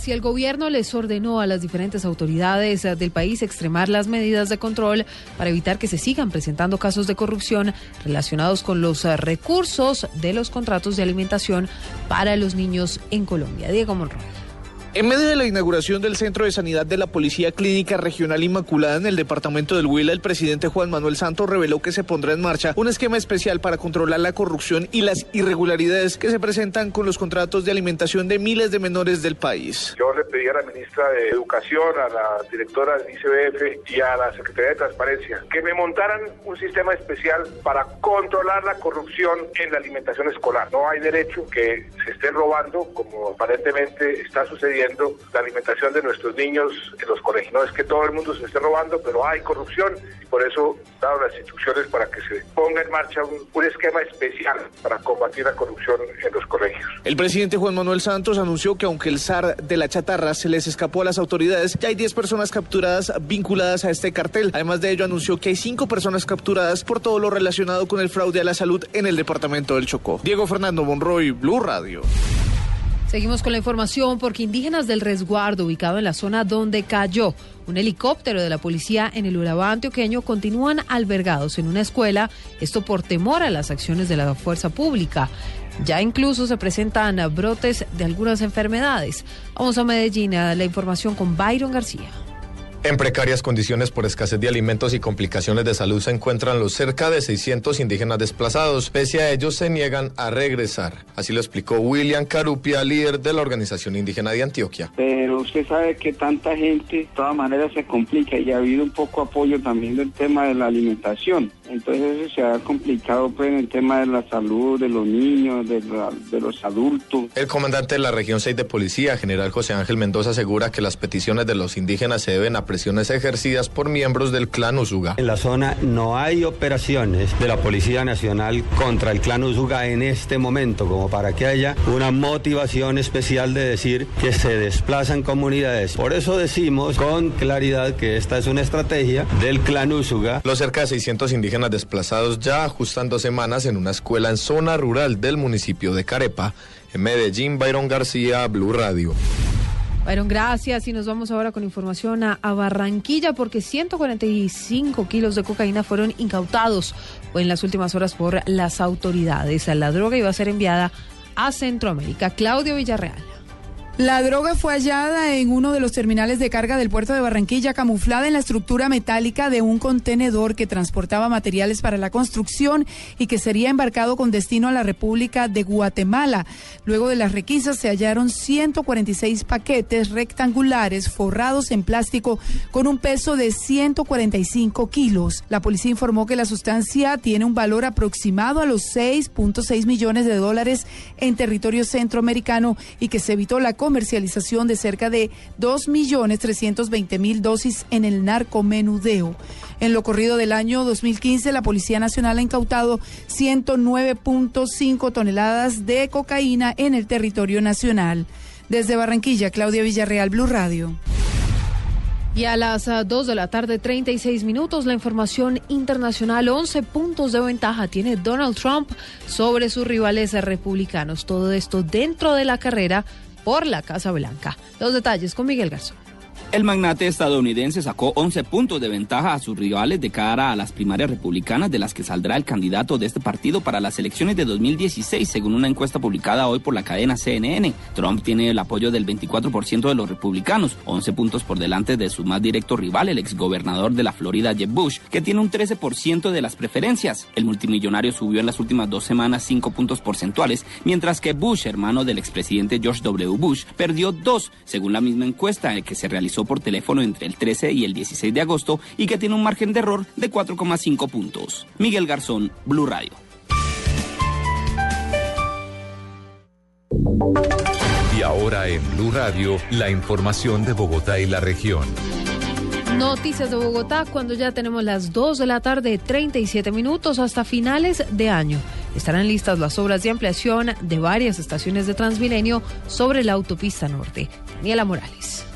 Si el gobierno les ordenó a las diferentes autoridades del país extremar las medidas de control para evitar que se sigan presentando casos de corrupción relacionados con los recursos de los contratos de alimentación para los niños en Colombia. Diego Monroy. En medio de la inauguración del Centro de Sanidad de la Policía Clínica Regional Inmaculada en el departamento del Huila, el presidente Juan Manuel Santos reveló que se pondrá en marcha un esquema especial para controlar la corrupción y las irregularidades que se presentan con los contratos de alimentación de miles de menores del país. Yo le pedí a la ministra de Educación, a la directora del ICBF y a la Secretaría de Transparencia que me montaran un sistema especial para controlar la corrupción en la alimentación escolar. No hay derecho que se esté robando, como aparentemente está sucediendo la alimentación de nuestros niños en los colegios. No es que todo el mundo se esté robando, pero hay corrupción por eso dado las instrucciones para que se ponga en marcha un, un esquema especial para combatir la corrupción en los colegios. El presidente Juan Manuel Santos anunció que aunque el SAR de la chatarra se les escapó a las autoridades, ya hay 10 personas capturadas vinculadas a este cartel. Además de ello, anunció que hay 5 personas capturadas por todo lo relacionado con el fraude a la salud en el departamento del Chocó. Diego Fernando Monroy, Blue Radio. Seguimos con la información porque indígenas del resguardo ubicado en la zona donde cayó un helicóptero de la policía en el Urabá antioqueño continúan albergados en una escuela, esto por temor a las acciones de la fuerza pública. Ya incluso se presentan brotes de algunas enfermedades. Vamos a Medellín a la información con Byron García. En precarias condiciones por escasez de alimentos y complicaciones de salud se encuentran los cerca de 600 indígenas desplazados. Pese a ellos se niegan a regresar. Así lo explicó William Carupia, líder de la Organización Indígena de Antioquia. Pero usted sabe que tanta gente de todas maneras se complica y ha habido un poco apoyo también del tema de la alimentación. Entonces eso se ha complicado pues en el tema de la salud de los niños, de, la, de los adultos. El comandante de la región 6 de policía, general José Ángel Mendoza, asegura que las peticiones de los indígenas se deben a presiones ejercidas por miembros del clan Usuga. En la zona no hay operaciones de la Policía Nacional contra el clan Usuga en este momento, como para que haya una motivación especial de decir que se desplazan comunidades. Por eso decimos con claridad que esta es una estrategia del clan Usuga. Los cerca de 600 indígenas desplazados ya ajustan dos semanas en una escuela en zona rural del municipio de Carepa. En Medellín, Byron García, Blue Radio. Byron, gracias. Y nos vamos ahora con información a, a, Barranquilla porque 145 kilos de cocaína fueron incautados en las últimas horas por las autoridades. La droga iba a ser enviada a Centroamérica. Claudio Villarreal. La droga fue hallada en uno de los terminales de carga del puerto de Barranquilla, camuflada en la estructura metálica de un contenedor que transportaba materiales para la construcción y que sería embarcado con destino a la República de Guatemala. Luego de las requisas se hallaron 146 paquetes rectangulares forrados en plástico con un peso de 145 kilos. La policía informó que la sustancia tiene un valor aproximado a los 6.6 millones de dólares en territorio centroamericano y que se evitó la comercialización de cerca de 2.320.000 dosis en el narcomenudeo. En lo corrido del año 2015, la Policía Nacional ha incautado 109.5 toneladas de cocaína en el territorio nacional. Desde Barranquilla, Claudia Villarreal, Blue Radio. Y a las 2 de la tarde, 36 minutos, la información internacional, 11 puntos de ventaja tiene Donald Trump sobre sus rivales republicanos. Todo esto dentro de la carrera por la Casa Blanca. Los detalles con Miguel Garzón. El magnate estadounidense sacó 11 puntos de ventaja a sus rivales de cara a las primarias republicanas de las que saldrá el candidato de este partido para las elecciones de 2016, según una encuesta publicada hoy por la cadena CNN. Trump tiene el apoyo del 24% de los republicanos, 11 puntos por delante de su más directo rival, el exgobernador de la Florida, Jeb Bush, que tiene un 13% de las preferencias. El multimillonario subió en las últimas dos semanas 5 puntos porcentuales, mientras que Bush, hermano del expresidente George W. Bush, perdió 2, según la misma encuesta que se realizó por teléfono entre el 13 y el 16 de agosto y que tiene un margen de error de 4,5 puntos. Miguel Garzón, Blue Radio. Y ahora en Blue Radio, la información de Bogotá y la región. Noticias de Bogotá cuando ya tenemos las 2 de la tarde, 37 minutos hasta finales de año. Estarán listas las obras de ampliación de varias estaciones de Transmilenio sobre la autopista norte. Daniela Morales.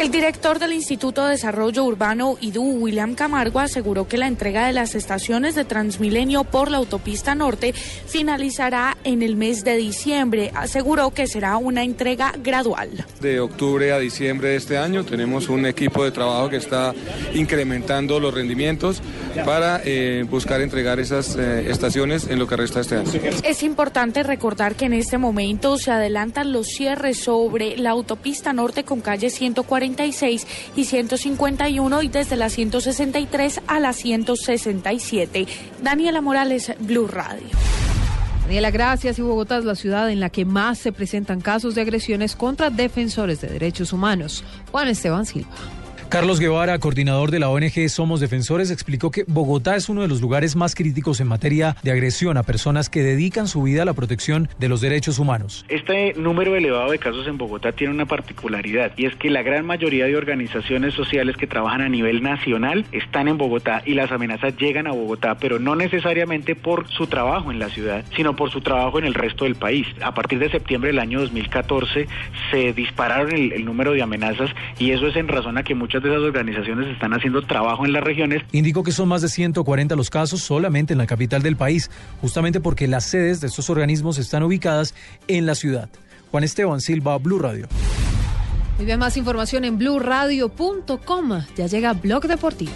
El director del Instituto de Desarrollo Urbano IDU, William Camargo, aseguró que la entrega de las estaciones de Transmilenio por la autopista norte finalizará en el mes de diciembre. Aseguró que será una entrega gradual. De octubre a diciembre de este año tenemos un equipo de trabajo que está incrementando los rendimientos para eh, buscar entregar esas eh, estaciones en lo que resta este año. Es importante recordar que en este momento se adelantan los cierres sobre la autopista norte con calle 140 y 151 y desde la 163 a la 167. Daniela Morales, Blue Radio. Daniela, gracias. Y Bogotá es la ciudad en la que más se presentan casos de agresiones contra defensores de derechos humanos. Juan Esteban Silva. Carlos Guevara, coordinador de la ONG Somos Defensores, explicó que Bogotá es uno de los lugares más críticos en materia de agresión a personas que dedican su vida a la protección de los derechos humanos. Este número elevado de casos en Bogotá tiene una particularidad y es que la gran mayoría de organizaciones sociales que trabajan a nivel nacional están en Bogotá y las amenazas llegan a Bogotá, pero no necesariamente por su trabajo en la ciudad, sino por su trabajo en el resto del país. A partir de septiembre del año 2014 se dispararon el, número de amenazas y eso es en razón a que muchas de esas organizaciones están haciendo trabajo en las regiones. Indicó que son más de 140 los casos solamente en la capital del país, justamente porque las sedes de estos organismos están ubicadas en la ciudad. Juan Esteban Silva, Blue Radio. Muy bien, más información en blueradio.com. Ya llega Blog Deportivo.